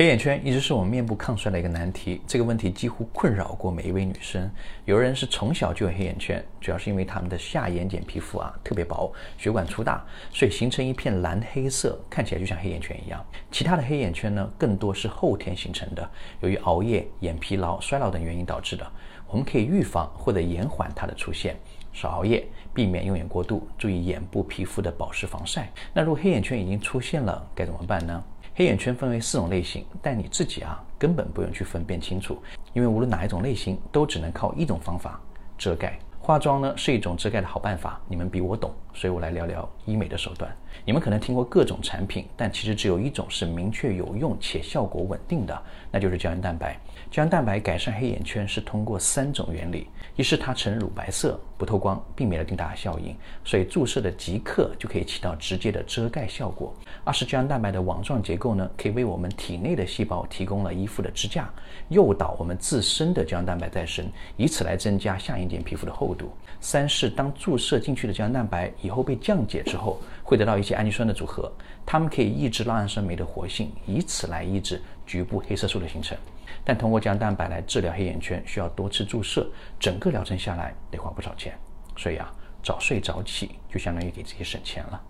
黑眼圈一直是我们面部抗衰的一个难题，这个问题几乎困扰过每一位女生。有人是从小就有黑眼圈，主要是因为他们的下眼睑皮肤啊特别薄，血管粗大，所以形成一片蓝黑色，看起来就像黑眼圈一样。其他的黑眼圈呢，更多是后天形成的，由于熬夜、眼疲劳、衰老等原因导致的。我们可以预防或者延缓它的出现，少熬夜，避免用眼过度，注意眼部皮肤的保湿防晒。那如果黑眼圈已经出现了，该怎么办呢？黑眼圈分为四种类型，但你自己啊根本不用去分辨清楚，因为无论哪一种类型，都只能靠一种方法遮盖。化妆呢是一种遮盖的好办法，你们比我懂，所以我来聊聊医美的手段。你们可能听过各种产品，但其实只有一种是明确有用且效果稳定的，那就是胶原蛋白。胶原蛋白改善黑眼圈是通过三种原理：一是它呈乳白色，不透光，避免了定打效应，所以注射的即刻就可以起到直接的遮盖效果；二是胶原蛋白的网状结构呢，可以为我们体内的细胞提供了依附的支架，诱导我们自身的胶原蛋白再生，以此来增加下眼睑皮肤的厚度度。三是当注射进去的胶原蛋白以后被降解之后，会得到一些氨基酸的组合，它们可以抑制酪氨酸酶的活性，以此来抑制局部黑色素的形成。但通过胶原蛋白来治疗黑眼圈，需要多次注射，整个疗程下来得花不少钱。所以啊，早睡早起就相当于给自己省钱了。